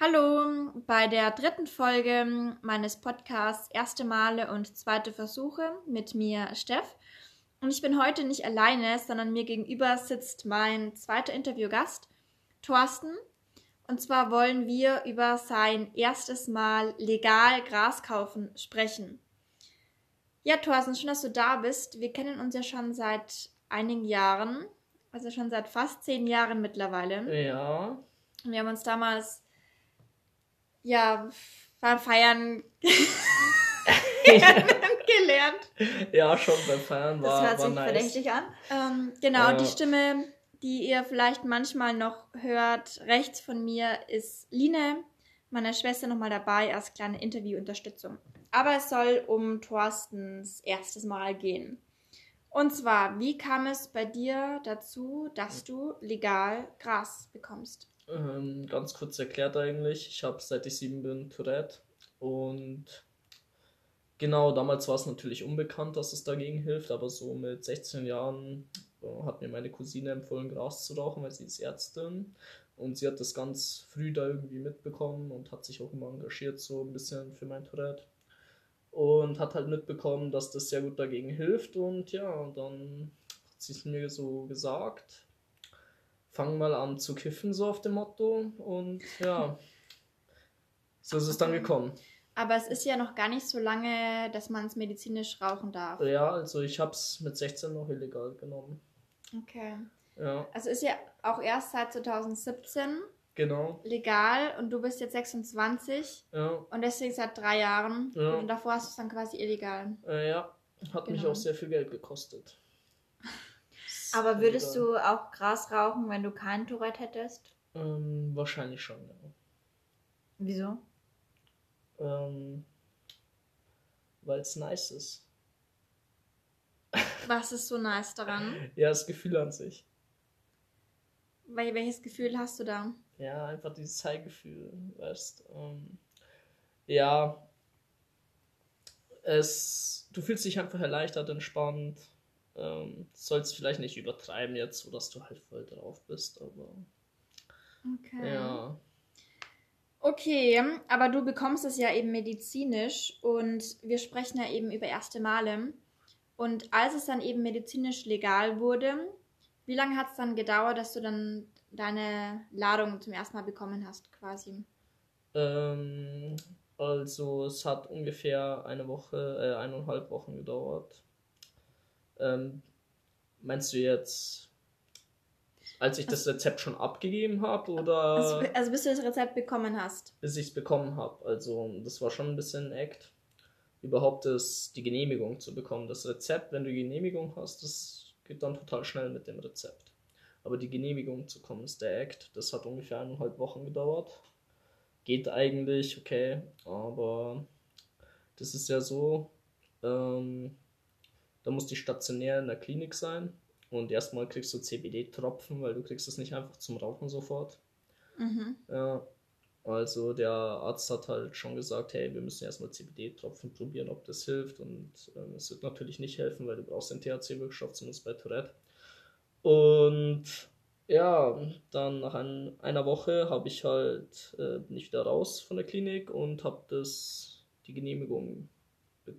Hallo, bei der dritten Folge meines Podcasts Erste Male und zweite Versuche mit mir Steff. Und ich bin heute nicht alleine, sondern mir gegenüber sitzt mein zweiter Interviewgast, Thorsten. Und zwar wollen wir über sein erstes Mal legal Gras kaufen sprechen. Ja, Thorsten, schön, dass du da bist. Wir kennen uns ja schon seit einigen Jahren, also schon seit fast zehn Jahren mittlerweile. Ja. Und wir haben uns damals, ja, beim Feiern kennengelernt. Ja, schon beim Feiern war, Das hört war sich nice. verdächtig an. Ähm, genau, Ja. die Stimme, die ihr vielleicht manchmal noch hört, rechts von mir, ist Line, meiner Schwester nochmal dabei als kleine Interviewunterstützung. Aber es soll um Thorstens erstes Mal gehen. Und zwar, wie kam es bei dir dazu, dass du legal Gras bekommst? Ähm, ganz kurz erklärt eigentlich, ich habe seit ich sieben bin Tourette. Und genau, damals war es natürlich unbekannt, dass es dagegen hilft, aber so mit 16 Jahren äh, hat mir meine Cousine empfohlen, Gras zu rauchen, weil sie ist Ärztin. Und sie hat das ganz früh da irgendwie mitbekommen und hat sich auch immer engagiert, so ein bisschen für mein Tourette. Und hat halt mitbekommen, dass das sehr gut dagegen hilft. Und ja, dann hat sie es mir so gesagt fang mal an zu kiffen, so auf dem Motto. Und ja, so ist es dann gekommen. Aber es ist ja noch gar nicht so lange, dass man es medizinisch rauchen darf. Ja, also ich habe es mit 16 noch illegal genommen. Okay. Ja, Also ist ja auch erst seit 2017 genau. legal und du bist jetzt 26 Ja, und deswegen seit drei Jahren. Ja. Und davor hast du es dann quasi illegal. äh, ja. hat mich Genau. auch sehr viel Geld gekostet. Aber würdest du auch Gras rauchen, wenn du kein Tourette hättest? Ähm, wahrscheinlich schon, ja. Wieso? Ähm, Weil es nice ist. Was ist so nice daran? Ja, das Gefühl an sich. Wel welches Gefühl hast du da? Ja, einfach dieses High-Gefühl, weißt ähm, Ja, es, du fühlst dich einfach erleichtert, entspannt. Ähm, sollst vielleicht nicht übertreiben jetzt, so dass du halt voll drauf bist, aber Okay. ja. Okay, aber du bekommst es ja eben medizinisch und wir sprechen ja eben über erste Male. Und als es dann eben medizinisch legal wurde, wie lange hat es dann gedauert, dass du dann deine Ladung zum ersten Mal bekommen hast, quasi? Ähm, also es hat ungefähr eine Woche, äh, eineinhalb Wochen gedauert. Ähm, meinst du jetzt, als ich das Rezept schon abgegeben habe oder? Also, also bis du das Rezept bekommen hast. bis ich es bekommen habe. Also das war schon ein bisschen ein Act, überhaupt das, die Genehmigung zu bekommen. Das Rezept, wenn du die Genehmigung hast, das geht dann total schnell mit dem Rezept. Aber die Genehmigung zu kommen ist der Act. Das hat ungefähr eineinhalb Wochen gedauert. Geht eigentlich, okay, aber das ist ja so, ähm, da muss die stationär in der Klinik sein und erstmal kriegst du CBD-Tropfen, weil du kriegst es nicht einfach zum Rauchen sofort. Mhm. Ja, also der Arzt hat halt schon gesagt, hey, wir müssen erstmal CBD-Tropfen probieren, ob das hilft. Und ähm, es wird natürlich nicht helfen, weil du brauchst den THC-Wirkstoff, zumindest bei Tourette. Und ja, dann nach ein, einer Woche habe ich halt, äh, bin ich wieder raus von der Klinik und habe das, die Genehmigung,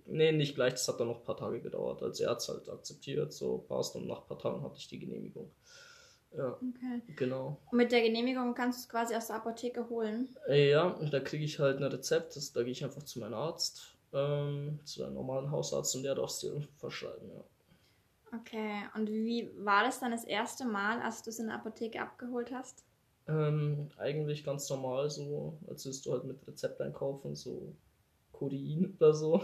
nee, nicht gleich, das hat dann noch ein paar Tage gedauert. Also er hat es halt akzeptiert, so passt und nach ein paar Tagen hatte ich die Genehmigung. Ja, Okay. genau. Und mit der Genehmigung kannst du es quasi aus der Apotheke holen. Äh, Ja, und da kriege ich halt ein Rezept, das, da gehe ich einfach zu meinem Arzt, ähm, zu einem normalen Hausarzt und der darf es dir verschreiben, ja. Okay. Und wie war das dann das erste Mal, als du es in der Apotheke abgeholt hast? Ähm, eigentlich ganz normal so, als würdest du halt mit Rezept einkaufen, so Kodein oder so.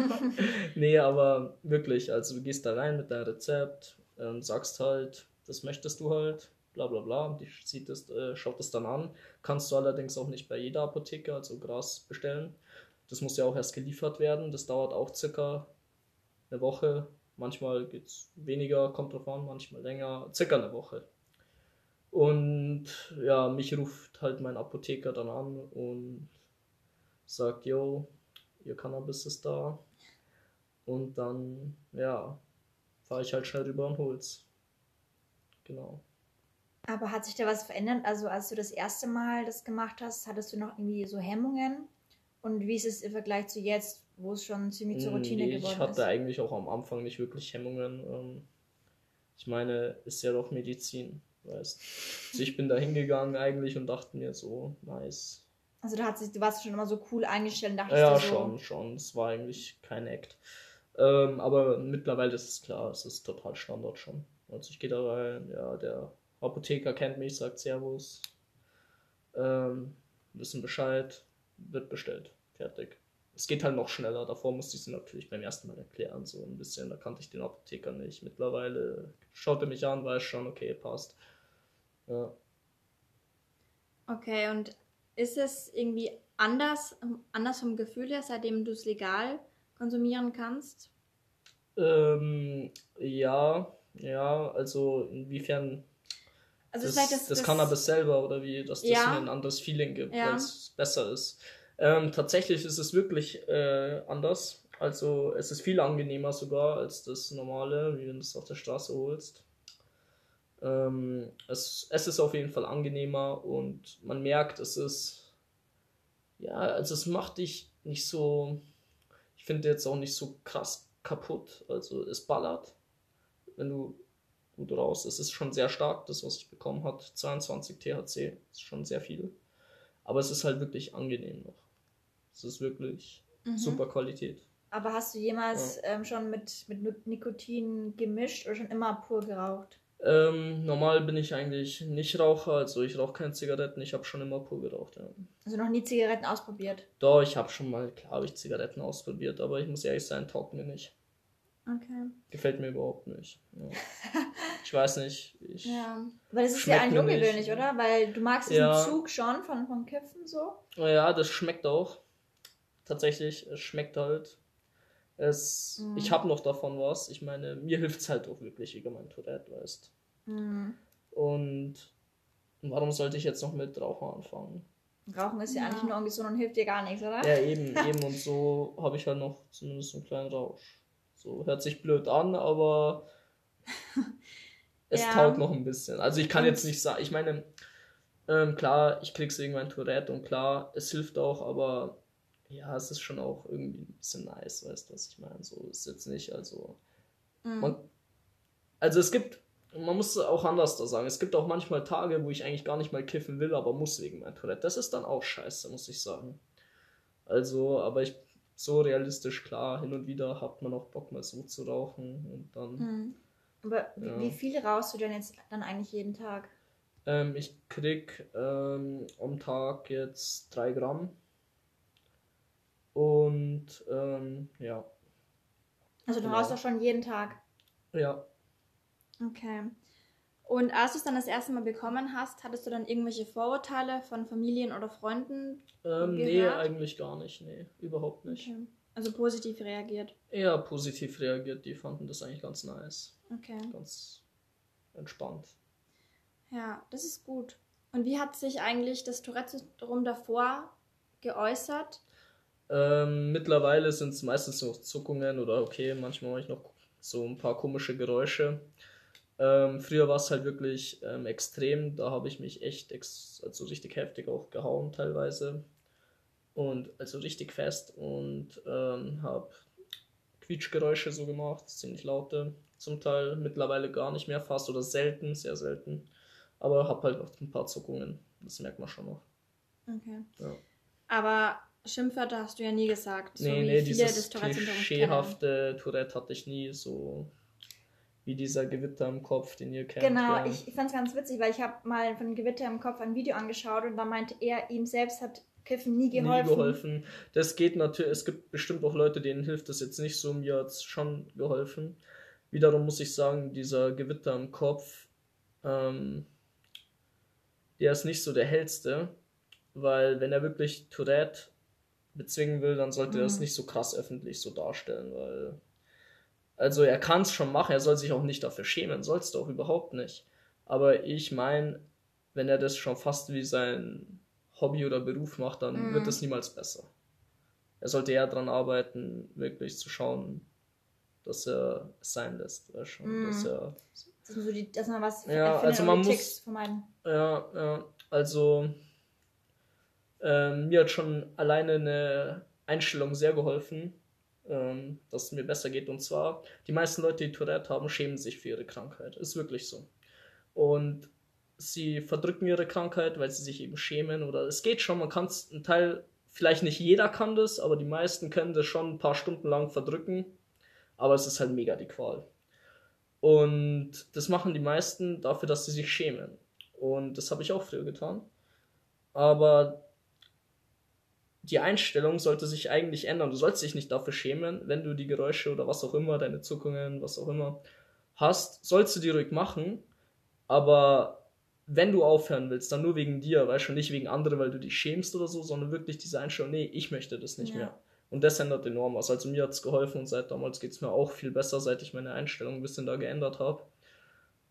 nee, aber wirklich, also du gehst da rein mit deinem Rezept, ähm, sagst halt, das möchtest du halt, bla bla bla, und die sieht das, äh, schaut das dann an. Kannst du allerdings auch nicht bei jeder Apotheke, also Gras bestellen. Das muss ja auch erst geliefert werden, das dauert auch circa eine Woche. Manchmal geht es weniger, kommt drauf an, manchmal länger, circa eine Woche. Und ja, mich ruft halt mein Apotheker dann an und sagt, yo, ihr Cannabis ist da. Und dann, ja, fahre ich halt schnell rüber und hol's. Genau. Aber hat sich da was verändert? Also als du das erste Mal das gemacht hast, hattest du noch irgendwie so Hemmungen? Und wie ist es im Vergleich zu jetzt, wo es schon ziemlich zur Routine Nee, geworden ich hatte ist? eigentlich auch am Anfang nicht wirklich Hemmungen. Ähm, ich meine, ist ja doch Medizin, weißt. Also ich bin da hingegangen eigentlich und dachte mir so, nice. Also da hat sich, du warst schon immer so cool eingestellt und dachtest Ja, so, schon, schon. Es war eigentlich kein Act. Ähm, aber mittlerweile ist es klar, es ist total Standard schon. Also ich gehe da rein, ja, der Apotheker kennt mich, sagt Servus, ähm, wissen Bescheid, wird bestellt, fertig. Es geht halt noch schneller, davor musste ich es natürlich beim ersten Mal erklären, so ein bisschen, da kannte ich den Apotheker nicht. Mittlerweile schaut er mich an, weiß schon, okay, passt. Ja. Okay, und ist es irgendwie anders, anders vom Gefühl her, seitdem du es legal konsumieren kannst? Ähm, ja, ja, also inwiefern Also das, vielleicht das, das, Cannabis selber oder wie, dass das Ja. ein anderes Feeling gibt, Ja. weil es besser ist. Ähm, tatsächlich ist es wirklich äh, anders. Also es ist viel angenehmer sogar als das normale, wie wenn du es auf der Straße holst. Ähm, es, es ist auf jeden Fall angenehmer und man merkt, es ist, ja, also es macht dich nicht so, ich finde jetzt auch nicht so krass kaputt. Also es ballert, wenn du gut raus. Es ist schon sehr stark, das, was ich bekommen hat. 22 THC ist schon sehr viel. Aber es ist halt wirklich angenehm noch. Es ist wirklich Mhm. super Qualität. Aber hast du jemals ähm, schon mit, mit Nikotin gemischt oder schon immer pur geraucht? Ähm, normal bin ich eigentlich nicht Raucher, also ich rauche keine Zigaretten, ich habe schon immer pur geraucht, ja. Also noch nie Zigaretten ausprobiert? Doch, ich habe schon mal, klar habe ich Zigaretten ausprobiert, aber ich muss ehrlich sein, taugt mir nicht. Okay. Gefällt mir überhaupt nicht. Ja. ich weiß nicht, ich... Ja. Weil das ist ja eigentlich nicht. ungewöhnlich, oder? Weil du magst diesen Ja. Zug schon von, von Kiffen so. Ja, das schmeckt auch. Tatsächlich, es schmeckt halt. Es, Mhm. Ich habe noch davon was. Ich meine, mir hilft es halt auch wirklich gegen mein Tourette, weißt Mhm. Und warum sollte ich jetzt noch mit Rauchen anfangen? Rauchen ist ja, Ja. eigentlich nur ungesund und hilft dir gar nichts, oder? Ja, eben, eben. Und so habe ich halt noch zumindest einen kleinen Rausch. So hört sich blöd an, aber es Ja. taugt noch ein bisschen. Also ich kann jetzt nicht sagen, ich meine, ähm, klar, ich krieg's irgendwann Tourette und klar, es hilft auch, aber ja, es ist schon auch irgendwie ein bisschen nice, weißt du, was ich meine? So ist jetzt nicht, also Mhm. man, also es gibt, man muss auch anders da sagen, es gibt auch manchmal Tage, wo ich eigentlich gar nicht mal kiffen will, aber muss wegen meinem Tourette. Das ist dann auch scheiße, muss ich sagen. Also, aber ich, so realistisch klar, hin und wieder hat man auch Bock mal so zu rauchen und dann, Mhm. Aber wie, Ja. wie viel rauchst du denn jetzt dann eigentlich jeden Tag? ähm, ich krieg ähm, am Tag jetzt drei Gramm und ähm, ja, Also du Genau. rauchst doch schon jeden Tag. ja, Okay. Und als du es dann das erste Mal bekommen hast, hattest du dann irgendwelche Vorurteile von Familien oder Freunden? ähm, nee, eigentlich gar nicht, nee, überhaupt nicht. Okay. Also positiv reagiert. Eher positiv reagiert, die fanden das eigentlich ganz nice. Okay. ganz entspannt. Ja, das ist gut. Und wie hat sich eigentlich das Tourette-Syndrom davor geäußert? Ähm, mittlerweile sind es meistens noch Zuckungen oder okay, manchmal mache ich noch so ein paar komische Geräusche. Ähm, früher war es halt wirklich ähm, extrem, da habe ich mich echt also richtig heftig auch gehauen teilweise. Und also richtig fest und ähm, habe Quietschgeräusche so gemacht, ziemlich laute. Zum Teil mittlerweile gar nicht mehr fast oder selten, sehr selten. Aber habe halt noch ein paar Zuckungen, das merkt man schon noch. Okay. Ja. Aber Schimpfwörter hast du ja nie gesagt. so Nee, wie nee, viele dieses klischeehafte Tourette hatte ich nie so wie dieser Gewitter im Kopf, den ihr kennt. Genau, ja. ich, ich fand es ganz witzig, weil ich habe mal von Gewitter im Kopf ein Video angeschaut und da meinte er, ihm selbst hat Kiffen nie geholfen. Nie geholfen. Das geht natürlich, es gibt bestimmt auch Leute, denen hilft das jetzt nicht so, mir hat es schon geholfen. Wiederum muss ich sagen, dieser Gewitter im Kopf, ähm, der ist nicht so der hellste, weil wenn er wirklich Tourette bezwingen will, dann sollte er es Mhm. nicht so krass öffentlich so darstellen, weil also er kann es schon machen, er soll sich auch nicht dafür schämen, sollst du auch überhaupt nicht. Aber ich meine, wenn er das schon fast wie sein Hobby oder Beruf macht, dann Mhm. wird es niemals besser. Er sollte eher daran arbeiten, wirklich zu schauen, dass er es sein lässt. Weißt? Mhm. Dass er, Das sind so die, dass man was Ja, also man muss- vermeiden. ja, ja, also ähm, mir hat schon alleine eine Einstellung sehr geholfen, ähm, dass es mir besser geht. Und zwar, die meisten Leute, die Tourette haben, schämen sich für ihre Krankheit. Ist wirklich so. Und sie verdrücken ihre Krankheit, weil sie sich eben schämen. Oder es geht schon, man kann es ein Teil, vielleicht nicht jeder kann das, aber die meisten können das schon ein paar Stunden lang verdrücken. Aber es ist halt mega die Qual. Und das machen die meisten dafür, dass sie sich schämen. Und das habe ich auch früher getan. Aber die Einstellung sollte sich eigentlich ändern. Du sollst dich nicht dafür schämen, wenn du die Geräusche oder was auch immer, deine Zuckungen, was auch immer hast, sollst du die ruhig machen. Aber wenn du aufhören willst, dann nur wegen dir, weißt du, nicht wegen anderen, weil du dich schämst oder so, sondern wirklich diese Einstellung, nee, ich möchte das nicht Ja. mehr. Und das ändert enorm was. Also mir hat es geholfen und seit damals geht es mir auch viel besser, seit ich meine Einstellung ein bisschen da geändert habe.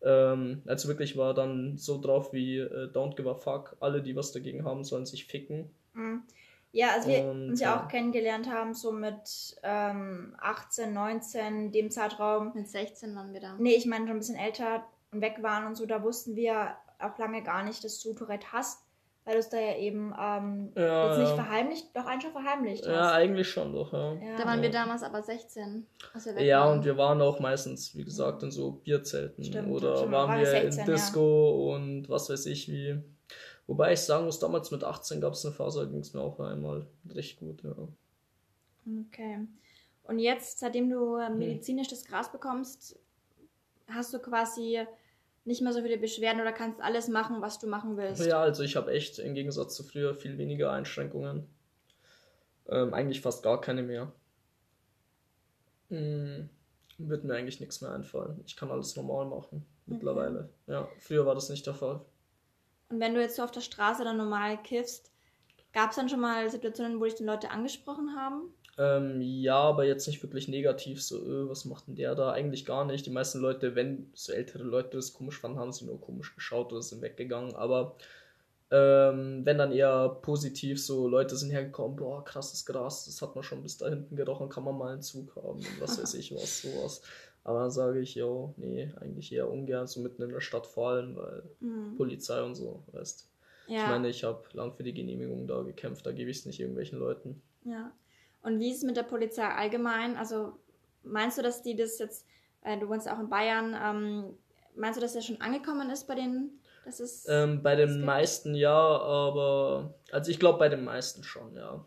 Ähm, also wirklich war dann so drauf wie äh, Don't give a fuck, alle, die was dagegen haben, sollen sich ficken. Mhm. Ja, als wir Und, uns ja ja. auch kennengelernt haben, so mit ähm, 18, 19, dem Zeitraum. Mit 16 waren wir da. Nee, ich meine schon ein bisschen älter und weg waren und so, da wussten wir auch lange gar nicht, dass du Tourette hast, weil du es da ja eben ähm, Ja, jetzt nicht ja. verheimlicht, doch eigentlich schon verheimlicht Ja, hast. eigentlich schon doch, ja. Ja. Da waren wir Ja. damals aber 16. Als wir weg Ja, waren. und wir waren auch meistens, wie gesagt, in so Bierzelten Stimmt, oder stimmt, waren waren wir 16, in ja. Disco und was weiß ich wie. Wobei ich sagen muss, damals mit 18 gab es eine Phase, da ging es mir auch einmal recht gut, ja. Okay. Und jetzt, seitdem du äh, medizinisch das Gras bekommst, hast du quasi nicht mehr so viele Beschwerden oder kannst alles machen, was du machen willst. Ja, also ich habe echt im Gegensatz zu früher viel weniger Einschränkungen. Ähm, eigentlich fast gar keine mehr. Hm, wird mir eigentlich nichts mehr einfallen. Ich kann alles normal machen mittlerweile. Ja, früher war das nicht der Fall. Und wenn du jetzt so auf der Straße dann normal kiffst, gab es dann schon mal Situationen, wo dich die Leute angesprochen haben? Ähm, ja, aber jetzt nicht wirklich negativ, so, äh, was macht denn der da? Eigentlich gar nicht. Die meisten Leute, wenn so ältere Leute das komisch fanden, haben sie nur komisch geschaut oder sind weggegangen. Aber ähm, wenn dann eher positiv, so Leute sind hergekommen, boah, krasses Gras, das hat man schon bis da hinten gerochen, kann man mal einen Zug haben und was weiß ich was, sowas. Aber dann sage ich, jo, nee, eigentlich eher ungern, so mitten in der Stadt vor allem, weil Mhm. Polizei und so, weißt Ja. Ich meine, ich habe lang für die Genehmigung da gekämpft, da gebe ich es nicht irgendwelchen Leuten. Ja. Und wie ist es mit der Polizei allgemein? Also meinst du, dass die das jetzt, äh, du wohnst auch in Bayern, ähm, meinst du, dass das schon angekommen ist bei denen? Dass es Ähm, bei das den meisten ja, aber also ich glaube bei den meisten schon, ja.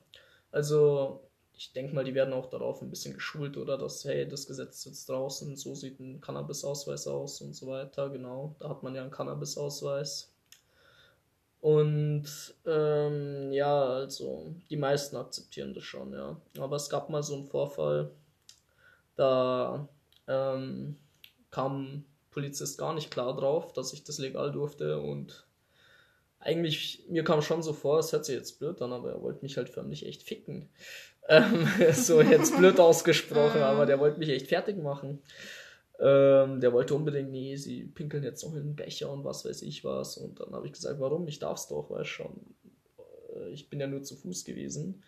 Also ich denke mal, die werden auch darauf ein bisschen geschult, oder dass, hey, das Gesetz sitzt draußen, so sieht ein Cannabis-Ausweis aus und so weiter, genau. Da hat man ja einen Cannabis-Ausweis. Und ähm, ja, also die meisten akzeptieren das schon, ja. Aber es gab mal so einen Vorfall, da ähm, kam Polizist gar nicht klar drauf, dass ich das legal durfte und eigentlich, mir kam schon so vor, es hört sich jetzt blöd an, aber er wollte mich halt förmlich echt ficken. Ähm, so jetzt blöd ausgesprochen, aber der wollte mich echt fertig machen. Ähm, der wollte unbedingt, nee, sie pinkeln jetzt noch in den Becher und was weiß ich was. Und dann habe ich gesagt, warum? Ich darf's doch, weil schon. Äh, Ich bin ja nur zu Fuß gewesen.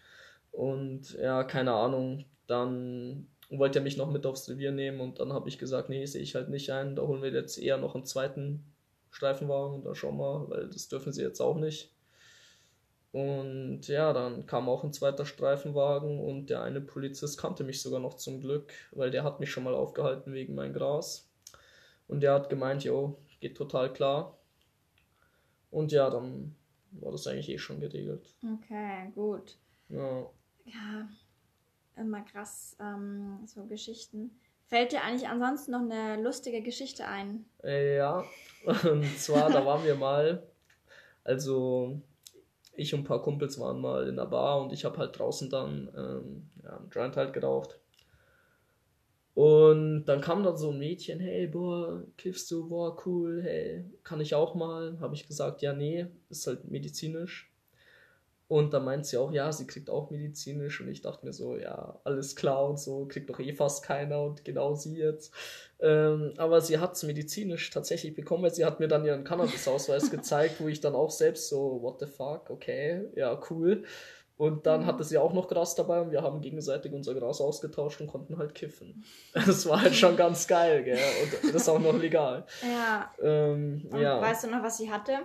Und ja, keine Ahnung. Dann wollte er mich noch mit aufs Revier nehmen und dann habe ich gesagt, nee, sehe ich halt nicht ein. Da holen wir jetzt eher noch einen zweiten Streifenwagen dann schauen wir, weil das dürfen sie jetzt auch nicht. Und ja, dann kam auch ein zweiter Streifenwagen und der eine Polizist kannte mich sogar noch zum Glück, weil der hat mich schon mal aufgehalten wegen mein Gras. Und der hat gemeint, jo, geht total klar. Und ja, dann war das eigentlich eh schon geregelt. Okay, gut. Ja. Ja, immer krass, ähm, so Geschichten. Fällt dir eigentlich ansonsten noch eine lustige Geschichte ein? Äh, Ja, und zwar, da waren wir mal, also ich und ein paar Kumpels waren mal in der Bar und ich habe halt draußen dann ähm, ja, einen Joint halt geraucht. Und dann kam dann so ein Mädchen, hey, boah, kiffst du, boah, cool, hey, kann ich auch mal? Habe ich gesagt, ja, nee, ist halt medizinisch. Und dann meint sie auch, ja, sie kriegt auch medizinisch. Und ich dachte mir so, ja, alles klar und so, kriegt doch eh fast keiner und genau sie jetzt. Ähm, aber sie hat es medizinisch tatsächlich bekommen, weil sie hat mir dann ihren Cannabis-Ausweis gezeigt, wo ich dann auch selbst so, what the fuck, okay, ja, cool. Und dann hatte sie auch noch Gras dabei und wir haben gegenseitig unser Gras ausgetauscht und konnten halt kiffen. Das war halt schon ganz geil, gell? Und das ist auch noch legal. Ja. Ähm, ja. weißt du noch, was sie hatte?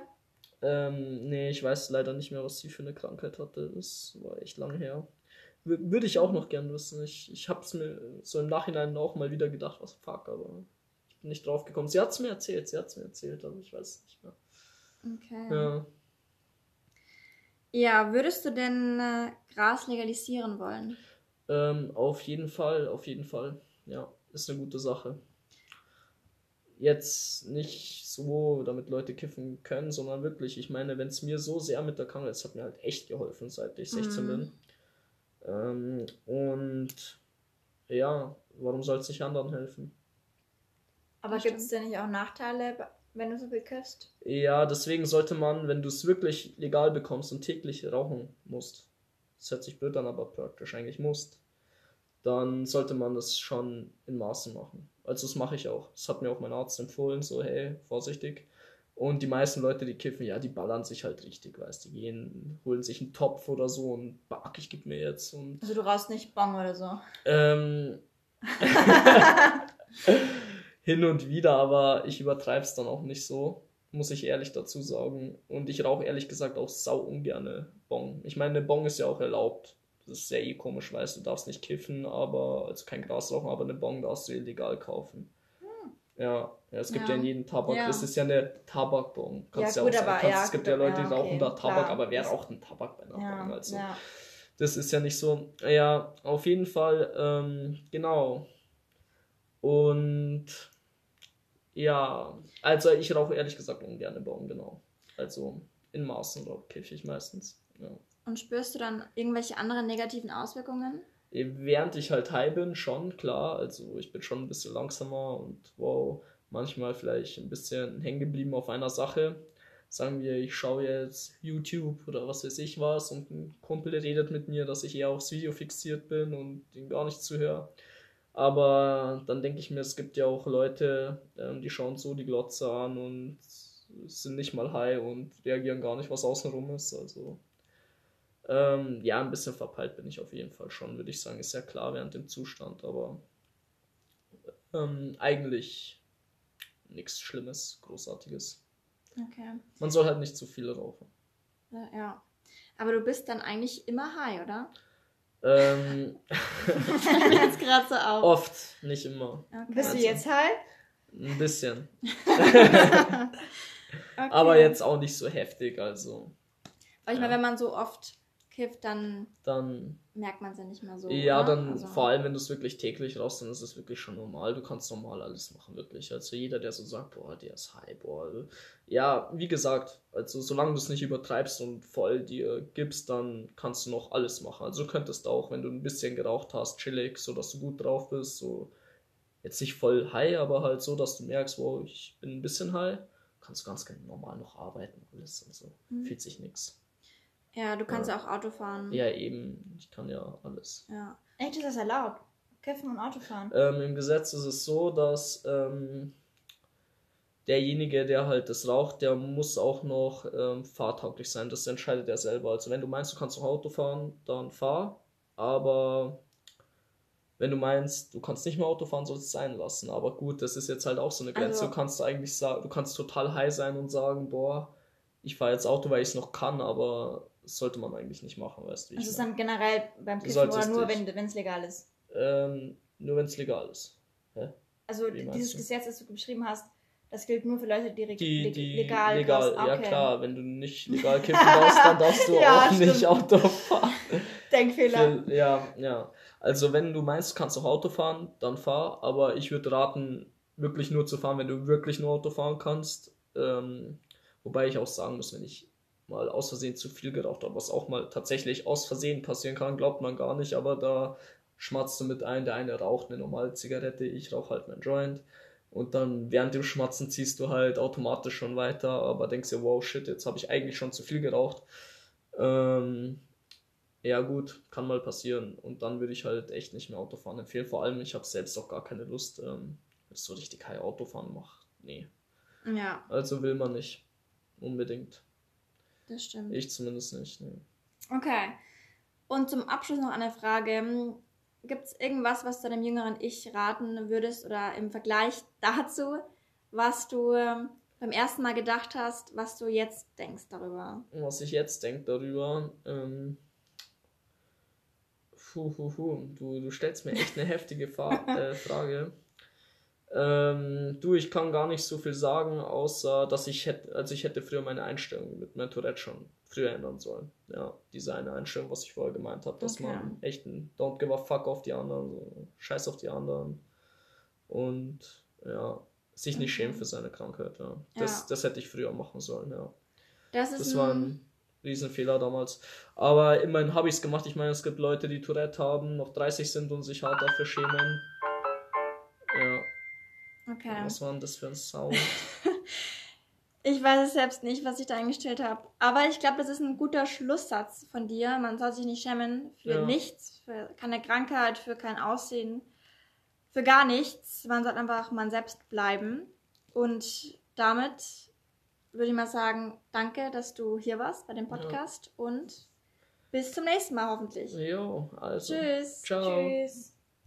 Ähm, nee, ich weiß leider nicht mehr, was sie für eine Krankheit hatte. Das war echt lange her. W würde ich auch noch gern wissen. Ich, ich hab's mir so im Nachhinein auch mal wieder gedacht, was fuck, aber ich bin nicht drauf gekommen. Sie hat's mir erzählt, sie hat's mir erzählt, aber ich weiß es nicht mehr. Okay. Ja. Ja, würdest du denn äh, Gras legalisieren wollen? Ähm, auf jeden Fall, auf jeden Fall. Ja, ist eine gute Sache. Jetzt nicht so, damit Leute kiffen können, sondern wirklich, ich meine, wenn es mir so sehr mit der Krankheit, es hat mir halt echt geholfen, seit ich 16 Mhm. bin. Ähm, und ja, warum soll es nicht anderen helfen? Aber gibt es denn nicht auch Nachteile, wenn du so viel kiffst? Ja, deswegen sollte man, wenn du es wirklich legal bekommst und täglich rauchen musst, das hört sich blöd an, aber praktisch eigentlich musst, dann sollte man das schon in Maßen machen. Also das mache ich auch. Das hat mir auch mein Arzt empfohlen, so hey, vorsichtig. Und die meisten Leute, die kiffen, ja, die ballern sich halt richtig, weißt du, die gehen, holen sich einen Topf oder so und back, ich gib mir jetzt und Also du rauchst nicht Bong oder so. ähm, hin und wieder, aber ich übertreibe es dann auch nicht so, muss ich ehrlich dazu sagen. Und ich rauche ehrlich gesagt auch sau ungerne Bong. Ich meine, eine Bong ist ja auch erlaubt. Das ist ja eh komisch, weißt du, darfst nicht kiffen, aber, also kein Gras rauchen, aber eine Bong darfst du illegal kaufen. Ja, ja, es gibt ja, Ja. in jedem Tabak, Ja. das ist ja eine Tabakbon. Kannst Ja, ja, gut, auch sagen. aber Kannst, ja, es gibt ja Leute, die ja, rauchen okay, da Tabak, klar. aber wer raucht einen Tabak bei einer Ja, Bong? Also, ja. das ist ja nicht so. Ja, auf jeden Fall, ähm, genau. Und ja, also ich rauche ehrlich gesagt ungern Baum, genau. Also in Maßen rauche kiffe ich meistens. Ja. Und spürst du dann irgendwelche anderen negativen Auswirkungen? Während ich halt high bin, schon, klar. Also ich bin schon ein bisschen langsamer und wow, manchmal vielleicht ein bisschen hängen geblieben auf einer Sache. Sagen wir, ich schaue jetzt YouTube oder was weiß ich was und ein Kumpel redet mit mir, dass ich eher aufs Video fixiert bin und ihn gar nicht zuhöre. Aber dann denke ich mir, es gibt ja auch Leute, ähm, die schauen so die Glotze an und sind nicht mal high und reagieren gar nicht, was außenrum ist. Also ähm, ja, ein bisschen verpeilt bin ich auf jeden Fall schon, würde ich sagen. Ist ja klar während dem Zustand, aber ähm, eigentlich nichts Schlimmes, Großartiges. Okay. Man soll halt nicht zu viel rauchen. Ja. Aber du bist dann eigentlich immer high, oder? Ähm, jetzt gerade so auf. oft, nicht immer. Okay. Bist du Also- jetzt high? Ein bisschen. Okay. Aber jetzt auch nicht so heftig, also Weil ich meine, ja. wenn man so oft kifft, dann dann merkt man es ja nicht mehr so. Ja, oder? dann Also- vor allem, wenn du es wirklich täglich rauchst, dann ist es wirklich schon normal. Du kannst normal alles machen, wirklich. Also jeder, der so sagt, boah, der ist high, boah. Ja, wie gesagt, also solange du es nicht übertreibst und voll dir gibst, dann kannst du noch alles machen. Also du könntest auch, wenn du ein bisschen geraucht hast, chillig, so dass du gut drauf bist, so jetzt nicht voll high, aber halt so, dass du merkst, wow, ich bin ein bisschen high, kannst du ganz normal noch arbeiten, alles und so. Mhm. Fühlt sich nix. Ja, du kannst Ja. auch Auto fahren. Ja, eben, ich kann ja alles. Ja. Echt, ist das erlaubt? Kiffen und Autofahren. Ähm, Im Gesetz ist es so, dass ähm, derjenige, der halt das raucht, der muss auch noch ähm, fahrtauglich sein. Das entscheidet er selber. Also wenn du meinst, du kannst noch Auto fahren, dann fahr. Aber wenn du meinst, du kannst nicht mehr Auto fahren, sollst du es sein lassen. Aber gut, das ist jetzt halt auch so eine Grenze. Also- du kannst eigentlich sagen, du kannst total high sein und sagen, boah, ich fahre jetzt Auto, weil ich es noch kann, aber das sollte man eigentlich nicht machen, weißt du. Das ich ist dann generell beim Kiffen oder nur, wenn es legal ist. ähm, nur wenn es legal ist. Also Wie meinst dieses du? Gesetz, das du beschrieben hast, das gilt nur für Leute, die, Die, die legal, legal, ja okay. klar, wenn du nicht legal kiffen darfst, dann darfst du Ja, auch nicht stimmt. Auto fahren. Denkfehler. Für- Ja, ja. Also wenn du meinst, du kannst auch Auto fahren, dann fahr, aber ich würde raten, wirklich nur zu fahren, wenn du wirklich nur Auto fahren kannst. Ähm, wobei ich auch sagen muss, wenn ich mal aus Versehen zu viel geraucht habe, was auch mal tatsächlich aus Versehen passieren kann, glaubt man gar nicht, aber da schmatzt du mit ein, der eine raucht eine normale Zigarette, ich rauche halt mein Joint. Und dann während dem Schmatzen ziehst du halt automatisch schon weiter, aber denkst dir, wow, shit, jetzt habe ich eigentlich schon zu viel geraucht. Ähm, ja gut, kann mal passieren. Und dann würde ich halt echt nicht mehr Autofahren empfehlen. Vor allem, ich habe selbst auch gar keine Lust, ähm, so richtig high Autofahren macht. Nee. Ja, Also will man nicht. Unbedingt. Das stimmt. Ich zumindest nicht. Nee. Okay. Und zum Abschluss noch eine Frage. Gibt es irgendwas, was du deinem jüngeren Ich raten würdest oder im Vergleich dazu, was du ähm, beim ersten Mal gedacht hast, was du jetzt denkst darüber? Was ich jetzt denke darüber, ähm, puh, puh, puh, du, du stellst mir echt eine heftige Fa äh, Frage. Ähm, du, ich kann gar nicht so viel sagen, außer dass ich hätte, also ich hätte früher meine Einstellung mit meinem Tourette schon früher ändern sollen. Ja, diese eine Einstellung, was ich vorher gemeint habe, dass Okay. man echt ein Don't give a fuck auf die anderen, so Scheiß auf die anderen und ja, sich nicht schämen für seine Krankheit. Ja. Das, Ja. das hätte ich früher machen sollen, ja. Das ist Das war ein Riesenfehler damals. Aber immerhin habe ich es gemacht. Ich meine, es gibt Leute, die Tourette haben, noch 30 sind und sich hart dafür schämen. Ja, Okay. was war denn das für ein Sound? Ich weiß es selbst nicht, was ich da eingestellt habe. Aber ich glaube, das ist ein guter Schlusssatz von dir. Man soll sich nicht schämen für Ja. nichts, für keine Krankheit, für kein Aussehen, für gar nichts. Man soll einfach man selbst bleiben. Und damit würde ich mal sagen, danke, dass du hier warst bei dem Podcast und bis zum nächsten Mal hoffentlich. Jo, also. Tschüss. Ciao. Tschüss.